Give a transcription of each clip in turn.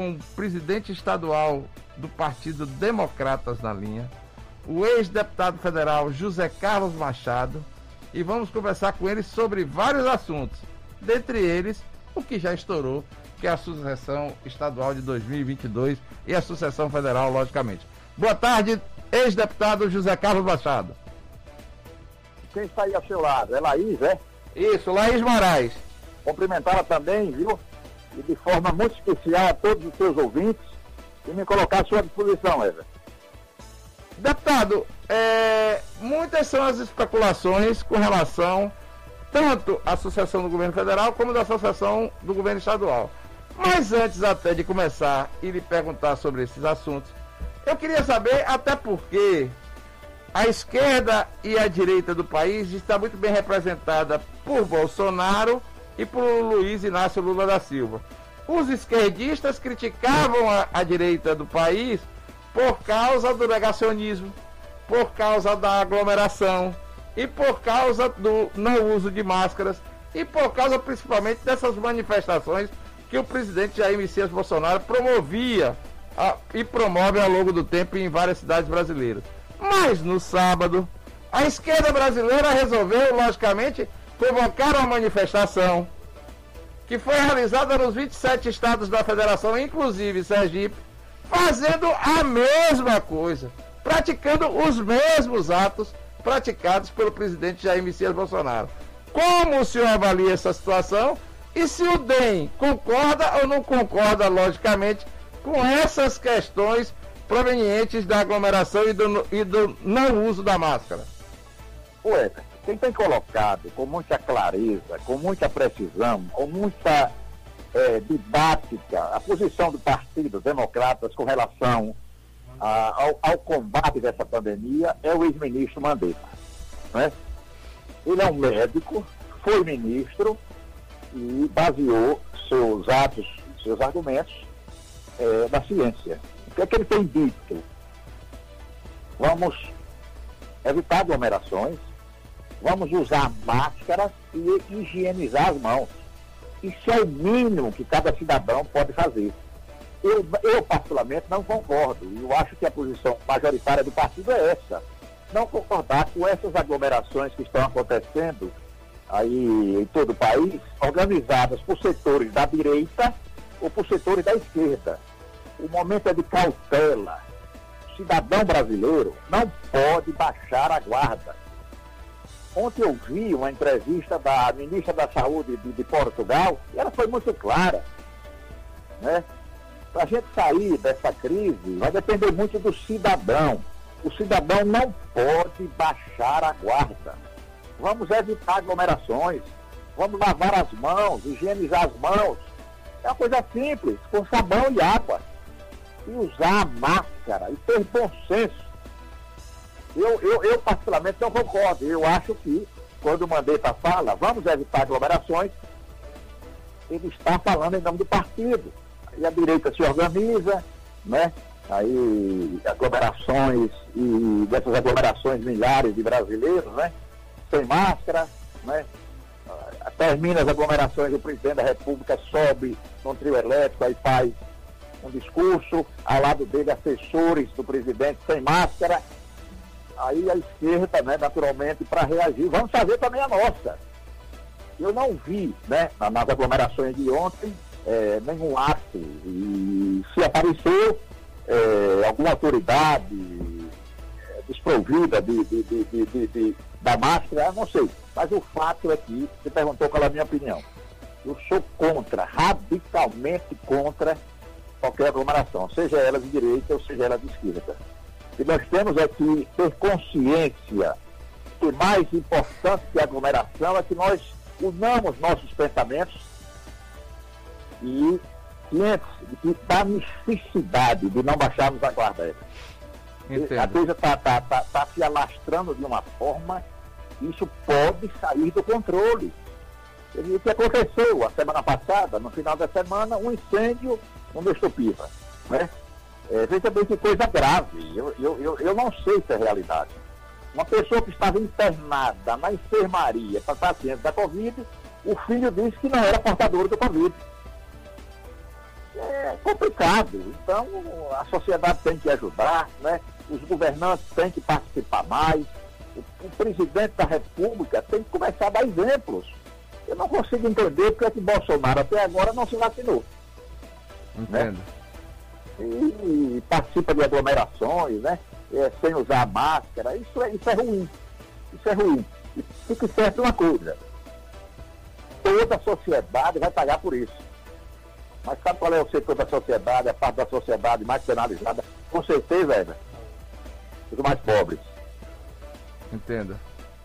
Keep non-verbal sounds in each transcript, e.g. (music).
com o presidente estadual do Partido Democratas na linha, o ex-deputado federal José Carlos Machado, e vamos conversar com ele sobre vários assuntos, dentre eles o que já estourou, que é a sucessão estadual de 2022 e a sucessão federal, logicamente. Boa tarde, ex-deputado José Carlos Machado. Quem está aí ao seu lado? É Laís, é? Isso, Laís Moraes. Cumprimentá-la também, viu? E de forma muito especial a todos os seus ouvintes e me colocar à sua disposição, Eva. Deputado, é, muitas são as especulações com relação tanto à sucessão do governo federal como da associação do governo estadual. Mas antes até de começar e lhe perguntar sobre esses assuntos, eu queria saber até porque a esquerda e a direita do país está muito bem representada por Bolsonaro e por Luiz Inácio Lula da Silva. Os esquerdistas criticavam a, a direita do país por causa do negacionismo, por causa da aglomeração e por causa do não uso de máscaras e por causa principalmente dessas manifestações que o presidente Jair Messias Bolsonaro promovia a, e promove ao longo do tempo em várias cidades brasileiras. Mas no sábado, a esquerda brasileira resolveu, logicamente, convocar uma manifestação que foi realizada nos 27 estados da federação, inclusive Sergipe, fazendo a mesma coisa, praticando os mesmos atos praticados pelo presidente Jair Messias Bolsonaro. Como o senhor avalia essa situação? E se o DEM concorda ou não concorda, logicamente, com essas questões provenientes da aglomeração e do, e do não uso da máscara? Ué, quem tem colocado com muita clareza, com muita precisão, com muita é, didática a posição do Partido Democratas com relação a, ao, ao, combate dessa pandemia é o ex-ministro Mandetta. Né? Ele é um médico, foi ministro e baseou seus atos, seus argumentos é, na ciência. O que é que ele tem dito? Vamos evitar aglomerações, vamos usar máscaras e higienizar as mãos. Isso é o mínimo que cada cidadão pode fazer. Eu, eu particularmente, não concordo. Eu acho que a posição majoritária do partido é essa. Não concordar com essas aglomerações que estão acontecendo aí em todo o país, organizadas por setores da direita ou por setores da esquerda. O momento é de cautela. O cidadão brasileiro não pode baixar a guarda. Ontem eu vi uma entrevista da ministra da Saúde de, de Portugal e ela foi muito clara. Né? Para a gente sair dessa crise, vai depender muito do cidadão. O cidadão não pode baixar a guarda. Vamos evitar aglomerações, vamos lavar as mãos, higienizar as mãos. É uma coisa simples, com sabão e água. E usar a máscara e ter bom senso eu, eu, eu particularmente não concordo. Eu acho que quando o Mandetta fala, vamos evitar aglomerações, ele está falando em nome do partido. E a direita se organiza, né? Aí aglomerações e dessas aglomerações milhares de brasileiros, né? Sem máscara, né? Termina as aglomerações, o presidente da República sobe num trio elétrico, aí faz um discurso, ao lado dele assessores do presidente sem máscara, aí a esquerda, né, naturalmente, para reagir. Vamos fazer também a nossa. Eu não vi, né, nas aglomerações de ontem, é, nenhum ato. E se apareceu é, alguma autoridade é, desprovida de, de, de, de, da máscara, não sei. Mas o fato é que, você perguntou qual é a minha opinião. Eu sou contra, radicalmente contra qualquer aglomeração, seja ela de direita ou seja ela de esquerda. E nós temos aqui ter consciência que mais importante que a aglomeração é que nós unamos nossos pensamentos e cientes de da necessidade de não baixarmos a guarda. Entendo. A coisa está tá, tá, tá se alastrando de uma forma que isso pode sair do controle. E o que aconteceu a semana passada, no final da semana, um incêndio no Mestopiva. Né? É, veja bem que coisa grave. Eu, eu, eu, eu não sei se é realidade. Uma pessoa que estava internada na enfermaria para paciente da Covid, o filho disse que não era portador do Covid. é complicado. Então, a sociedade tem que ajudar, né? os governantes têm que participar mais, o, o presidente da República tem que começar a dar exemplos. Eu não consigo entender porque é que Bolsonaro até agora não se vacinou. Entendo. Né? E, e, participa de aglomerações, né? É, sem usar máscara. Isso é, isso é ruim. Isso é ruim. E fique certo uma coisa. Toda a sociedade vai pagar por isso. Mas sabe qual é o setor da sociedade, a parte da sociedade mais penalizada? Com certeza, é os mais pobres. Entenda.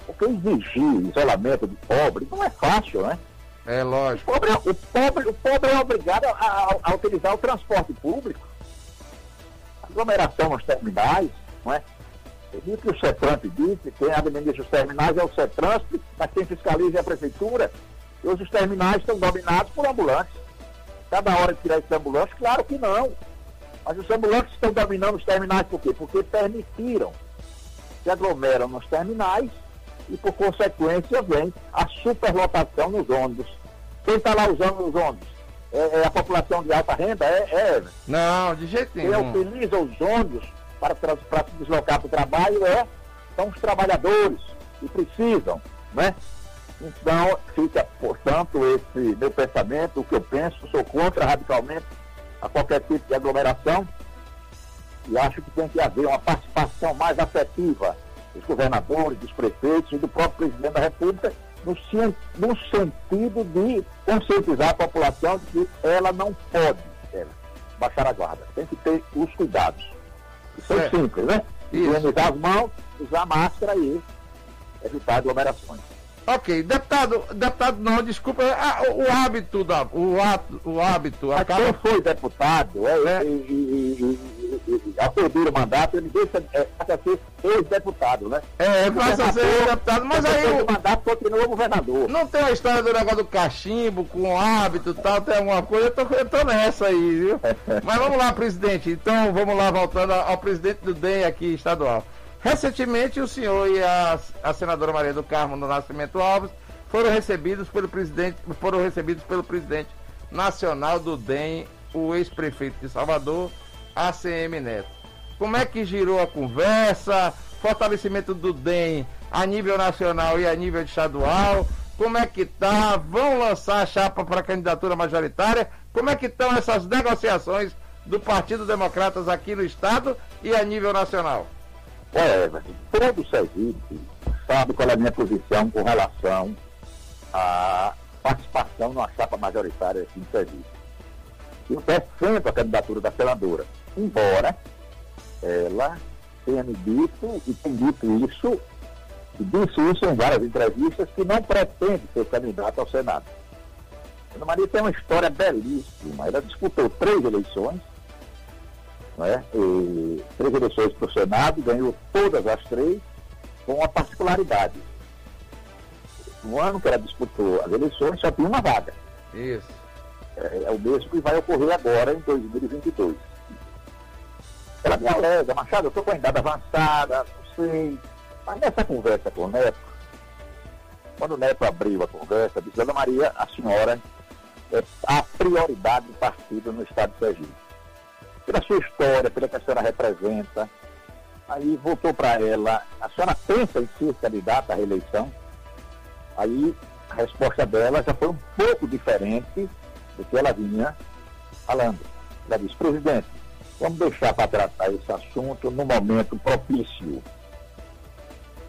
Porque exigir isolamento de pobre não é fácil, né? É lógico. O pobre, o pobre, o pobre é obrigado a, a, a utilizar o transporte público. Aglomeração nos terminais, não é? E que o CETRANP disse, quem administra os terminais é o CETRANP, mas quem fiscaliza é a prefeitura. E os terminais estão dominados por ambulantes. Cada hora de tirar esse ambulante, claro que não. Mas os ambulantes estão dominando os terminais por quê? Porque permitiram se aglomeram nos terminais e, por consequência, vem a superlotação nos ônibus. Quem está lá usando os ônibus? É, é, a população de alta renda? É, é. Não, de jeito nenhum. Quem utiliza os ônibus para, para se deslocar para o trabalho é, são os trabalhadores que precisam, né? Então, fica, portanto, esse meu pensamento, o que eu penso, sou contra radicalmente a qualquer tipo de aglomeração e acho que tem que haver uma participação mais afetiva dos governadores, dos prefeitos e do próprio presidente da República no, no sentido de conscientizar a população de que ela não pode ela, baixar a guarda. Tem que ter os cuidados. É, é simples, né? Higienizar as mãos, usar máscara e evitar aglomerações. Ok, deputado, deputado não, desculpa, ah, o, hábito da, o, ato, o hábito Mas acaba... quem foi deputado é, é. E, e, e, a perder o mandato, ele deixa é, a ser ex-deputado, né? É, passa a ser deputado, mas aí o mandato continua governador. Não tem a história do negócio do cachimbo com hábito e tal, tem alguma coisa, eu tô, eu tô nessa aí, viu? (laughs) mas vamos lá, presidente, então vamos lá, voltando ao presidente do DEM aqui estadual. Recentemente, o senhor e a, a senadora Maria do Carmo do Nascimento Alves foram recebidos pelo presidente, foram recebidos pelo presidente nacional do DEM, o ex-prefeito de Salvador, ACM Neto. Como é que girou a conversa? Fortalecimento do DEM a nível nacional e a nível estadual? Como é que tá? Vão lançar a chapa para candidatura majoritária? Como é que estão essas negociações do Partido Democratas aqui no estado e a nível nacional? É, todo Sergipe sabe qual é a minha posição com relação à participação numa chapa majoritária aqui em Sergipe. Eu defendo a candidatura da senadora, embora ela tenha me dito e tem dito isso, e disse isso em várias entrevistas, que não pretende ser candidata ao Senado. Ana Maria tem uma história belíssima. Ela disputou três eleições, né? E, três eleições para o Senado, ganhou todas as três, com uma particularidade. No ano que ela disputou as eleições, só tinha uma vaga. Isso. É, é o mesmo que vai ocorrer agora em 2022. Ela me alega, Machado, eu estou com a idade avançada, não sei. Mas nessa conversa com o Neto, quando o Neto abriu a conversa, disse, Ana Maria, a senhora é a prioridade do partido no estado de Sergipe pela sua história, pela que a senhora representa. Aí voltou para ela, a senhora pensa em ser candidata à reeleição? Aí a resposta dela já foi um pouco diferente do que ela vinha falando. Ela disse, presidente, vamos deixar para tratar esse assunto no momento propício.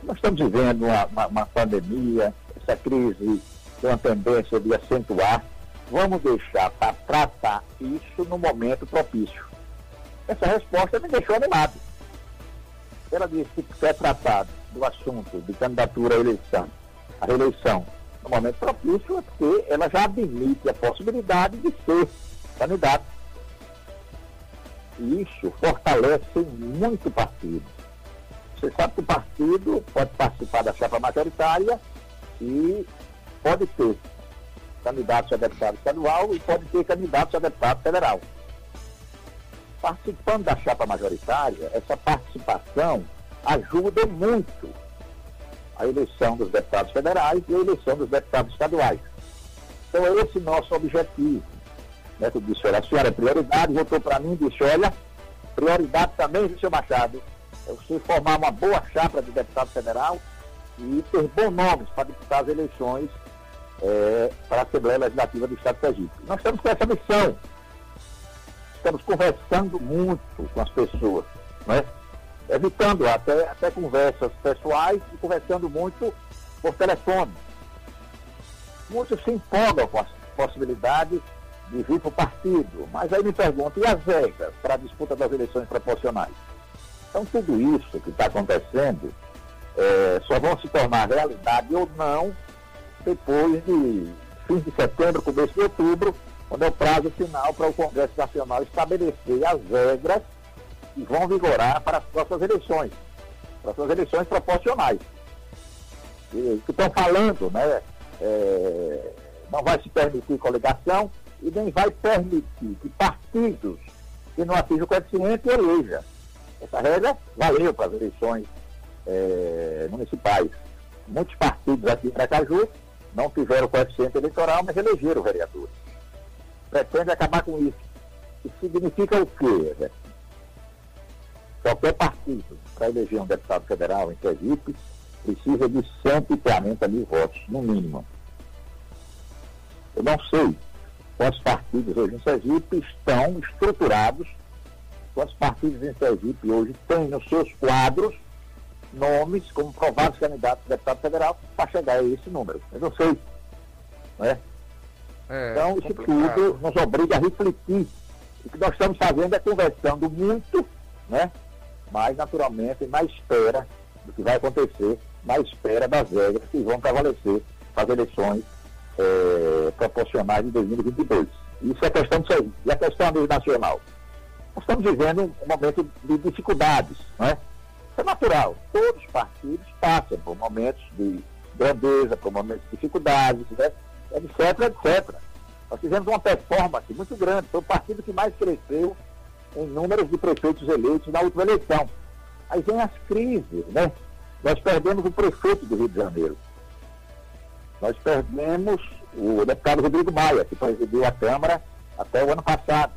Nós estamos vivendo uma, uma, uma pandemia, essa crise tem uma tendência de acentuar. Vamos deixar para tratar isso no momento propício. Essa resposta me deixou animado. Ela disse que quer tratar do assunto de candidatura à eleição, à reeleição, no momento propício, é porque ela já admite a possibilidade de ser candidato. E isso fortalece muito o partido. Você sabe que o partido pode participar da chapa majoritária e pode ter candidatos a deputado estadual e pode ter candidatos a deputado federal participando da chapa majoritária, essa participação ajuda muito a eleição dos deputados federais e a eleição dos deputados estaduais. Então, é esse nosso objetivo. Neto disse, olha, a senhora é prioridade, voltou para mim e disse, olha, prioridade também, seu Machado, é você formar uma boa chapa de deputado federal e ter bons nomes para disputar as eleições é, para a Assembleia Legislativa do Estado de Sergipe. Nós estamos com essa missão. Estamos conversando muito com as pessoas, né? evitando até, até conversas pessoais e conversando muito por telefone. Muitos se empolgam com a possibilidade de vir para o partido, mas aí me perguntam, e as regras para a disputa das eleições proporcionais? Então, tudo isso que está acontecendo é, só vão se tornar realidade ou não depois de fim de setembro, começo de outubro, quando é o prazo final para o Congresso Nacional estabelecer as regras que vão vigorar para as próximas eleições, para as eleições proporcionais. E, que estão falando, né? É, não vai se permitir coligação e nem vai permitir que partidos que não atinjam o coeficiente eleja. Essa regra valeu para as eleições é, municipais. Muitos partidos aqui em Aracaju não tiveram coeficiente eleitoral, mas elegeram vereadores. Pretende acabar com isso. Isso significa o quê? Qualquer partido, para eleger um deputado federal em Sergipe, precisa de 140 mil votos, no mínimo. Eu não sei quantos partidos hoje em Sergipe estão estruturados, quantos partidos em Sergipe hoje têm nos seus quadros nomes como provados candidatos a deputado federal para chegar a esse número. Eu não sei. Né? É, então, isso tudo nos obriga a refletir. O que nós estamos fazendo é conversando muito, né? mas naturalmente na espera do que vai acontecer, na espera das regras que vão prevalecer para as eleições é, proporcionais de 2022. Isso é questão de saúde. E a questão a nível nacional? Nós estamos vivendo um momento de dificuldades, não é? Isso é natural. Todos os partidos passam por momentos de grandeza, por momentos de dificuldades, né? Etc, etc. Nós fizemos uma performance muito grande. Foi o partido que mais cresceu em números de prefeitos eleitos na última eleição. Aí vem as crises, né? Nós perdemos o prefeito do Rio de Janeiro. Nós perdemos o deputado Rodrigo Maia, que presidiu a Câmara até o ano passado.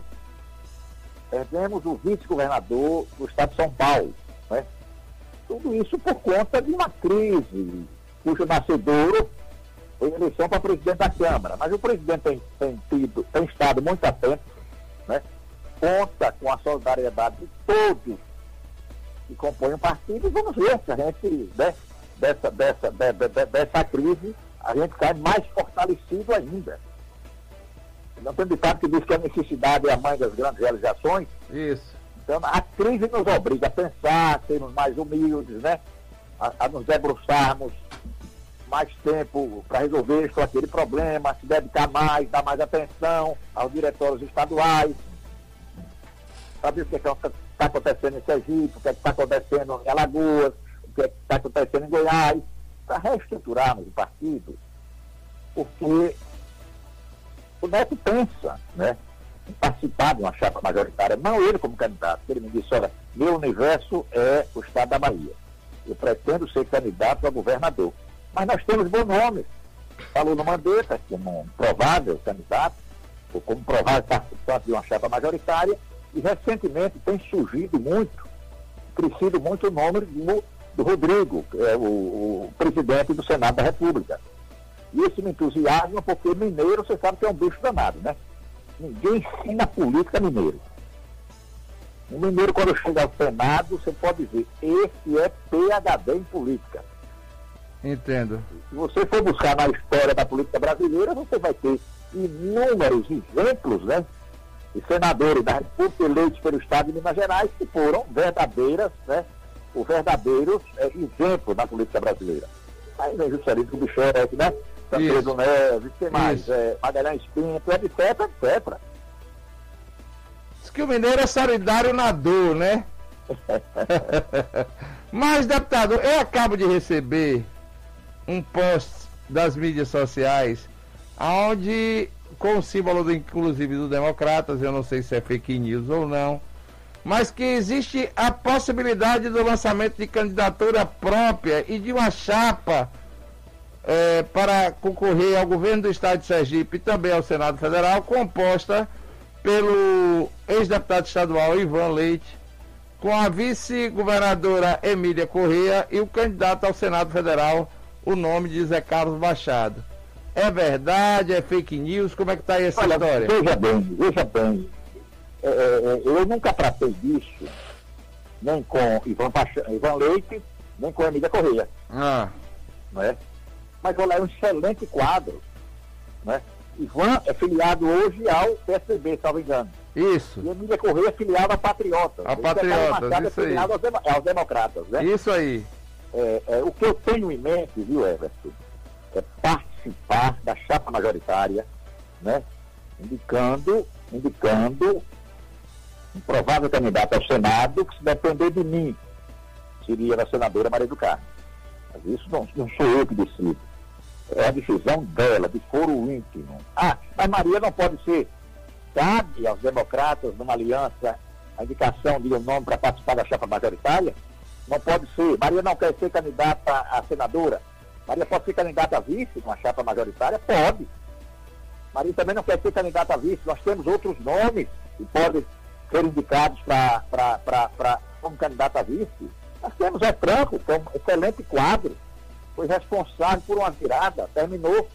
Perdemos o vice-governador do estado de São Paulo, né? Tudo isso por conta de uma crise, cujo nascedouro eleição para presidente da Câmara. Mas o presidente tem, tem, tido, tem estado muito atento, né? conta com a solidariedade de todos que compõem o partido e vamos ver se a gente, né, dessa, dessa, de, de, dessa crise, a gente sai mais fortalecido ainda. Não tem ditado que diz que a necessidade é a mãe das grandes realizações. Isso. Então, a crise nos obriga a pensar, a sermos mais humildes, né? A, a nos debruçarmos mais tempo para resolver aquele problema, se dedicar mais, dar mais atenção aos diretórios estaduais, saber o que é está acontecendo em Sergipe, o que é está acontecendo em Alagoas, o que é está acontecendo em Goiás, para reestruturarmos o partido, porque o Neto pensa, né? participar de uma chapa majoritária, não ele como candidato. Ele me disse, olha, meu universo é o estado da Bahia. Eu pretendo ser candidato a governador. Mas nós temos bons nomes. Falou no Mandetta como um provável candidato, ou como provável participante de uma chapa majoritária, e recentemente tem surgido muito, crescido muito o nome do, do Rodrigo, é o, o presidente do Senado da República. E isso me entusiasma porque mineiro, você sabe que é um bicho danado, né? Ninguém ensina política mineiro. O mineiro, quando chega ao Senado, você pode ver, esse é PHD em política. Entendo. Se você for buscar na história da política brasileira, você vai ter inúmeros exemplos, né? De senadores da República eleitos pelo Estado de Minas Gerais que foram verdadeiras, né? Os verdadeiros é, exemplos da política brasileira. Aí vem Juscelino Kubitschek, né? Tancredo Neves, quem mais? É, Magalhães Pinto, etc, etc. Diz que o mineiro é solidário na dor, né? (laughs) (laughs) Mas, deputado, eu acabo de receber um post das mídias sociais onde com o símbolo do, inclusive do Democratas, eu não sei se é fake news ou não, mas que existe a possibilidade do lançamento de candidatura própria e de uma chapa é, para concorrer ao governo do estado de Sergipe e também ao Senado Federal, composta pelo ex-deputado estadual Ivan Leite, com a vice-governadora Emília Correia e o candidato ao Senado Federal, o nome de Zé Carlos Machado. É verdade? É fake news? Como é que está essa Olha, história? Veja bem, veja bem. É, é, é, eu nunca tratei disso, nem com Ivan, Pacha, Ivan Leite, nem com Emília Correia. Ah. Não é? Mas olha, é um excelente quadro. Né? Ivan é filiado hoje ao PSDB, se não me engano. Isso. E Emília Correia é filiada a Patriotas. A Patriotas, é isso é filiado aí. Aos, aos democratas, né? Isso aí. É, é, o que eu tenho em mente, viu, Everton, é participar da chapa majoritária, né? Indicando, indicando um provável candidato ao Senado que, se depender de mim, seria a senadora Maria do Carmo. Mas isso não, não sou eu que decido. É a decisão dela, de foro íntimo. Ah, mas Maria não pode ser. Cabe aos democratas, numa aliança, a indicação de um nome para participar da chapa majoritária? Não pode ser. Maria não quer ser candidata a senadora. Maria pode ser candidata a vice numa chapa majoritária? Pode. Maria também não quer ser candidata a vice. Nós temos outros nomes que podem ser indicados para como candidata a vice. Nós temos Zé Franco, que é um excelente quadro. Foi responsável por uma virada, terminou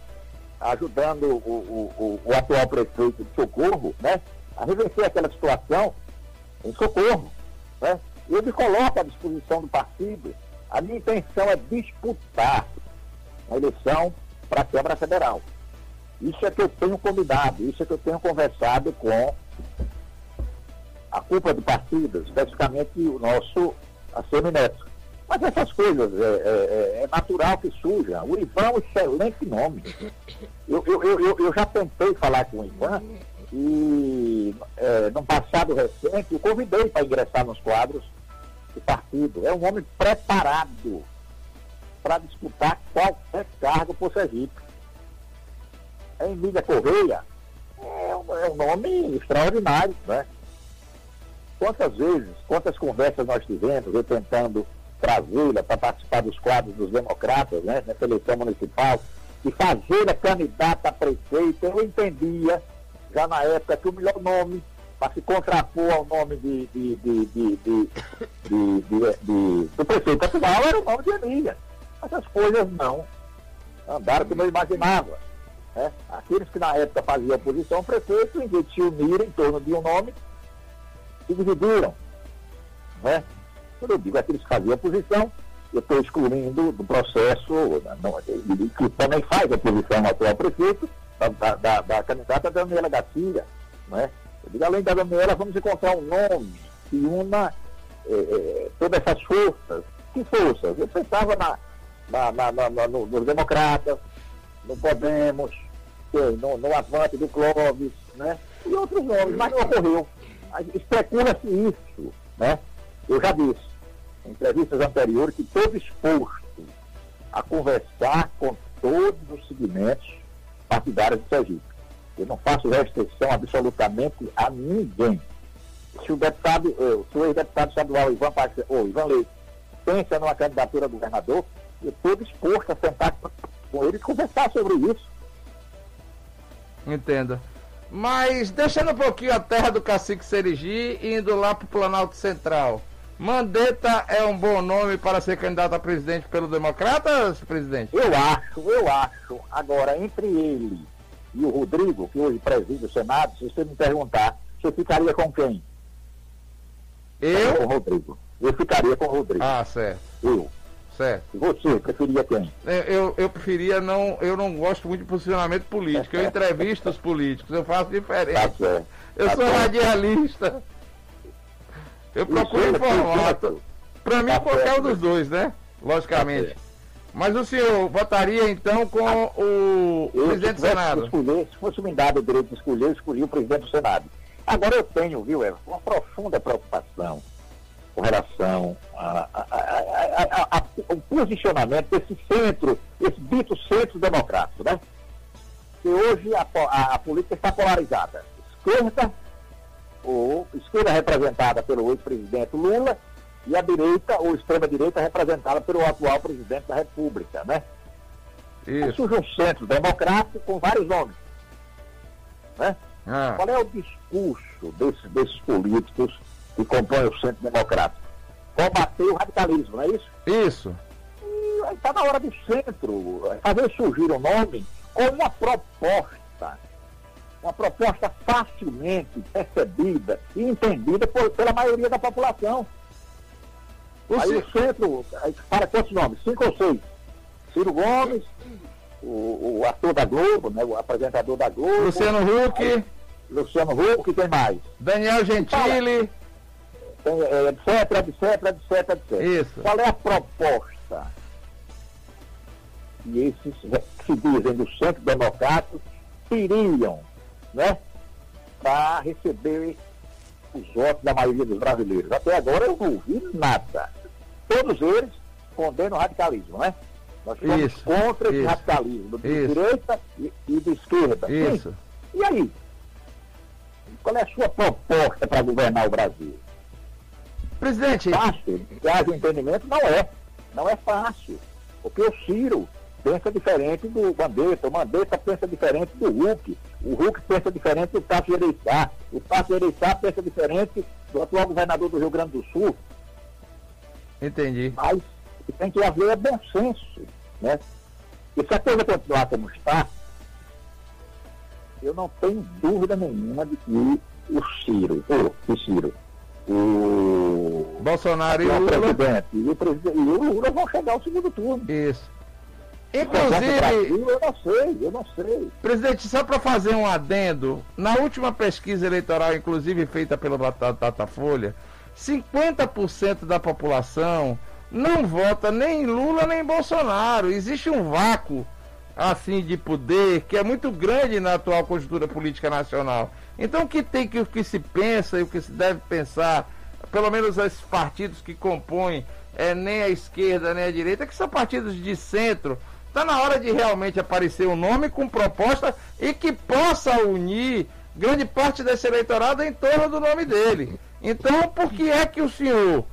ajudando o, o, o, o atual prefeito de Socorro, né? A reverter aquela situação em Socorro, né? Eu me coloco à disposição do partido. A minha intenção é disputar a eleição para a Câmara Federal. Isso é que eu tenho convidado, isso é que eu tenho conversado com a culpa do partido, especificamente o nosso ACM Neto. Mas essas coisas é, é, é, é natural que surjam. O Ivan é um excelente nome. Eu, eu, eu, eu já tentei falar com o Ivan e é, no passado recente o convidei para ingressar nos quadros do partido. É um homem preparado para disputar qualquer cargo por Sergipe. A Emília Correia é um, é um nome extraordinário, né? Quantas vezes, quantas conversas nós tivemos, eu tentando trazê-la para participar dos quadros dos democratas, né, nessa eleição municipal, e fazer a candidata a prefeito, eu entendia, já na época, que o melhor nome para se contrapor ao nome de, de, de, do prefeito atual era o nome de Emília. Essas coisas não andaram como eu imaginava. Né? Aqueles que na época faziam oposição ao prefeito, em vez de se unirem em torno de um nome, se dividiram. Né? Quando eu digo aqueles que faziam oposição, eu estou excluindo do processo, não, que também faz oposição ao atual prefeito, da, da, da candidata Daniela Garcia. Né? Eu digo, além da Daniela, vamos encontrar um nome que una é, é, todas essas forças. Que forças? Eu pensava na, na, na, na no, nos democratas, no Podemos, no, no Avante do Clóvis, né? E outros nomes, mas não ocorreu. Especula-se isso, né? Eu já disse em entrevistas anteriores que estou disposto a conversar com todos os segmentos partidários de Sergipe. Eu não faço restrição absolutamente a ninguém. Se o deputado, eh, se o ex-deputado estadual Ivan, Pache, ou Ivan Leite pensa numa candidatura a governador, eu estou disposto a sentar com ele e conversar sobre isso. Entenda. Mas deixando um pouquinho a terra do cacique Serigi e indo lá para o Planalto Central. Mandetta é um bom nome para ser candidato a presidente pelo Democratas, presidente? Eu acho, eu acho. Agora, entre ele e o Rodrigo, que hoje preside o Senado, se você me perguntar, você ficaria com quem? Eu? Com o Rodrigo. Eu ficaria com o Rodrigo. Ah, certo. Eu. Certo. E você, preferia quem? É, eu, eu preferia não. Eu não gosto muito de posicionamento político. Eu entrevisto os políticos, eu faço diferente. Tá certo. Eu tá sou certo. radialista. Eu procuro informar. Para mim, tá qualquer um dos dois, né? Logicamente. Tá Mas o senhor votaria então com ah, o eu, presidente do Senado? Escolher, se fosse me dado o direito de escolher, eu escolhi o presidente do Senado. Agora eu tenho, viu, Eva, uma profunda preocupação com relação ao posicionamento desse centro, esse dito centro democrático, né? Que hoje a, a, a política está polarizada. Esquerda ou esquerda representada pelo ex-presidente Lula e a direita ou extrema-direita representada pelo atual presidente da República, né? Isso. Aí surge um centro democrático com vários nomes, né? Ah. Qual é o discurso desses, desses políticos que compõem o Centro Democrático? Combater o radicalismo, não é isso? Isso. Está na hora do centro fazer surgir um nome com uma proposta, uma proposta facilmente percebida e entendida por, pela maioria da população. O aí o centro, para quantos nomes? Cinco ou seis? Ciro Gomes, o, o, ator da Globo, né, o apresentador da Globo. Luciano Huck. Aí, Luciano Huck, quem mais? Daniel Gentili. Tem, é, etc, etc, etc, etc. Isso. Qual é a proposta? E esses que se dizem do centro democrático teriam, né? Para receber os votos da maioria dos brasileiros. Até agora eu não ouvi nada. Todos eles condenam o radicalismo, né? Nós estamos isso, contra esse isso, radicalismo de isso. direita e, e, de esquerda. Isso. Sim? E aí? Qual é a sua proposta para governar o Brasil? Presidente. Fácil, que haja entendimento, não é. Não é fácil. Porque o Ciro pensa diferente do Mandetta, o Mandetta pensa diferente do Hulk, o Hulk pensa diferente do Tasso Ereissá, o Tasso Ereissá pensa diferente do atual governador do Rio Grande do Sul. Entendi. Mas tem que haver bom senso, né? E se a coisa continuar como está, eu não tenho dúvida nenhuma de que o Ciro, o, o Ciro, o Bolsonaro e o Lula. Presidente, e, o presidente, e o Lula vão chegar ao segundo turno. Isso. Inclusive. Eu não sei, eu não sei. Presidente, só para fazer um adendo, na última pesquisa eleitoral, inclusive feita pelo Datafolha, 50% da população não vota nem em Lula nem em Bolsonaro. Existe um vácuo assim de poder que é muito grande na atual conjuntura política nacional. Então o que tem que o que se pensa e o que se deve pensar, pelo menos esses partidos que compõem é, nem a esquerda nem a direita, que são partidos de centro, Está na hora de realmente aparecer um nome com proposta e que possa unir grande parte desse eleitorado em torno do nome dele. Então, por que é que o senhor,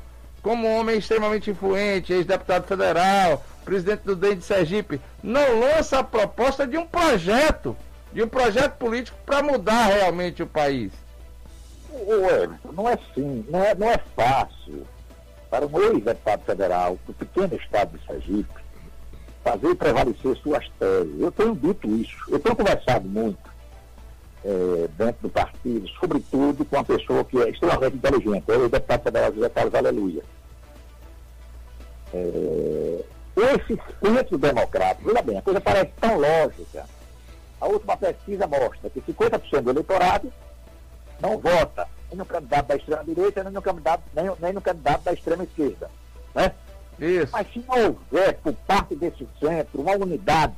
como homem extremamente influente, ex-deputado federal, presidente do DEM de Sergipe, não lança a proposta de um projeto, de um projeto político para mudar realmente o país? Ué, não é assim, não é, não é fácil para um ex-deputado federal do pequeno estado de Sergipe fazer prevalecer suas teses. Eu tenho dito isso, eu tenho conversado muito é, dentro do partido, sobretudo com uma pessoa que é extremamente inteligente, é o deputado federal José Carlos Aleluia. É, esse centro democrático, veja bem, a coisa parece tão lógica. A última pesquisa mostra que 50% do eleitorado não vota nem no candidato da extrema-direita, nem no candidato, nem, nem no candidato da extrema-esquerda. Né? Isso. Mas se não houver por parte desse centro uma unidade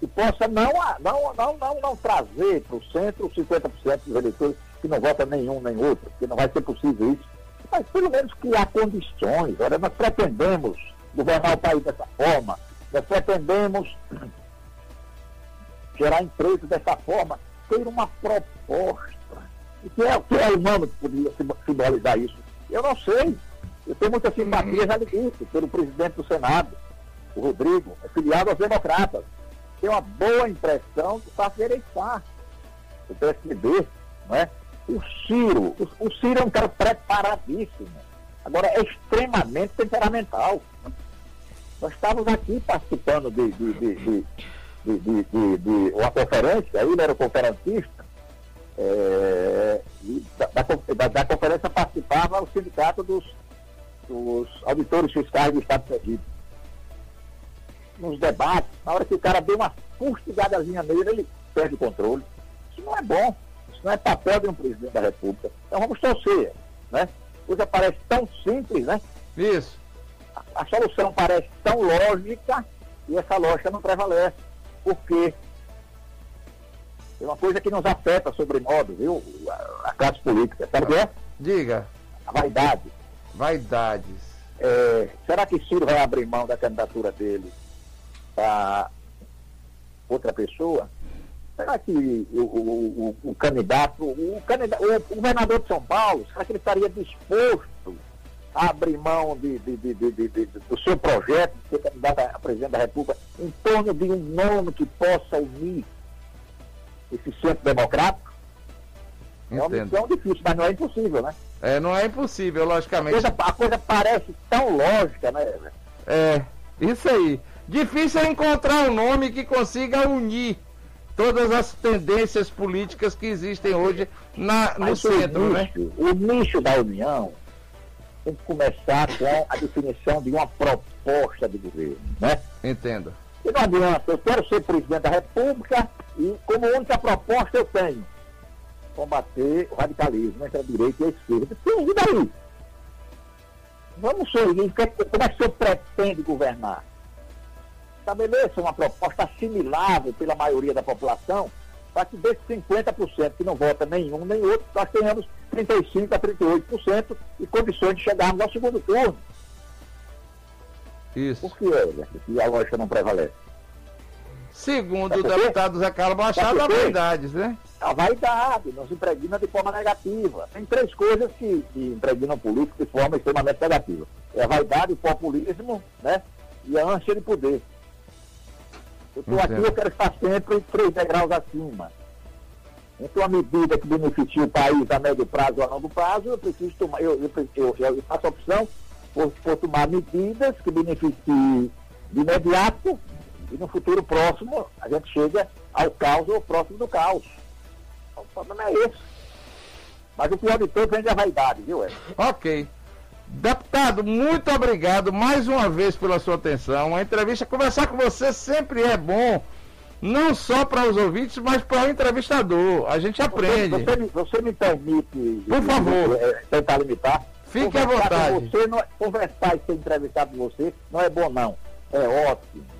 que possa não, não, não, não, não trazer para o centro os 50% dos eleitores que não votam nenhum nem outro, porque não vai ser possível isso. Mas pelo menos criar condições. Olha, nós pretendemos governar o país dessa forma, nós pretendemos gerar emprego dessa forma, ter uma proposta. E que é, que é humano que poderia simbolizar isso? Eu não sei. Eu tenho muita simpatia, já lhe disse, pelo presidente do Senado, o Rodrigo, é filiado aos democratas. Tem uma boa impressão do Tasso Ereissá, o PSDB, não é? O Ciro, o, o Ciro é um cara preparadíssimo. Agora, é extremamente temperamental. Nós estávamos aqui participando de, de, de, de, de uma conferência, ele era o conferencista, é, da, da, da, conferência participava o sindicato dos os auditores fiscais do Estado de Sergipe. Nos debates, na hora que o cara deu uma fustigadazinha nele, ele perde o controle. Isso não é bom. Isso não é papel de um presidente da República. Então vamos torcer, né? Coisa parece tão simples, né? Isso. A, a solução parece tão lógica e essa lógica não prevalece. Por quê? É uma coisa que nos afeta sobremodo, viu? A, a classe política. Sabe o que é? Diga. A vaidade. Vaidades. É, será que Ciro vai abrir mão da candidatura dele para outra pessoa? Será que o, o, o, o candidato, o, candidato, o governador de São Paulo, será que ele estaria disposto a abrir mão de, de, de, do seu projeto de ser candidato a presidente da República em torno de um nome que possa unir esse centro democrático? É uma missão difícil, mas não é impossível, né? É, não é impossível, logicamente. A coisa, a coisa parece tão lógica, né? É, isso aí. Difícil é encontrar um nome que consiga unir todas as tendências políticas que existem hoje na, no Mas centro, né? o nicho, né? O nicho da União tem que começar com a definição de uma proposta de governo, né? Entendo. E não adianta, eu quero ser presidente da República e como única proposta eu tenho combater o radicalismo entre a direita e a esquerda. Sim, e daí? Vamos seguir, como é que o senhor pretende governar? Estabeleça uma proposta assimilável pela maioria da população, para que desses 50% que não vota nenhum nem outro, nós tenhamos 35% a 38% e condições de chegarmos ao segundo turno. Isso. Por que, que a lógica não prevalece? Segundo o deputado Zé Carlos Machado, a vaidade, né? A vaidade nos impregna de forma negativa. Tem três coisas que, que impregnam o político de forma extremamente negativa. É a vaidade, o populismo, né? E a ânsia de poder. Eu estou aqui, eu quero estar sempre três degraus acima. Então, a medida que beneficia o país a médio prazo ou a longo prazo, eu preciso tomar, eu, eu, eu, eu faço a opção por, por tomar medidas que beneficiem de imediato e no futuro próximo a gente chega ao caos ou próximo do caos. O problema é esse. Mas o pior de tudo vem da vaidade, viu, Ed? Ok. Deputado, muito obrigado mais uma vez pela sua atenção. A entrevista, conversar com você sempre é bom, não só para os ouvintes, mas para o entrevistador. A gente aprende. Você, você, você me permite, por favor, é, tentar limitar? Fique à vontade. Você não, é, conversar e ser entrevistado com você não é bom, não. É ótimo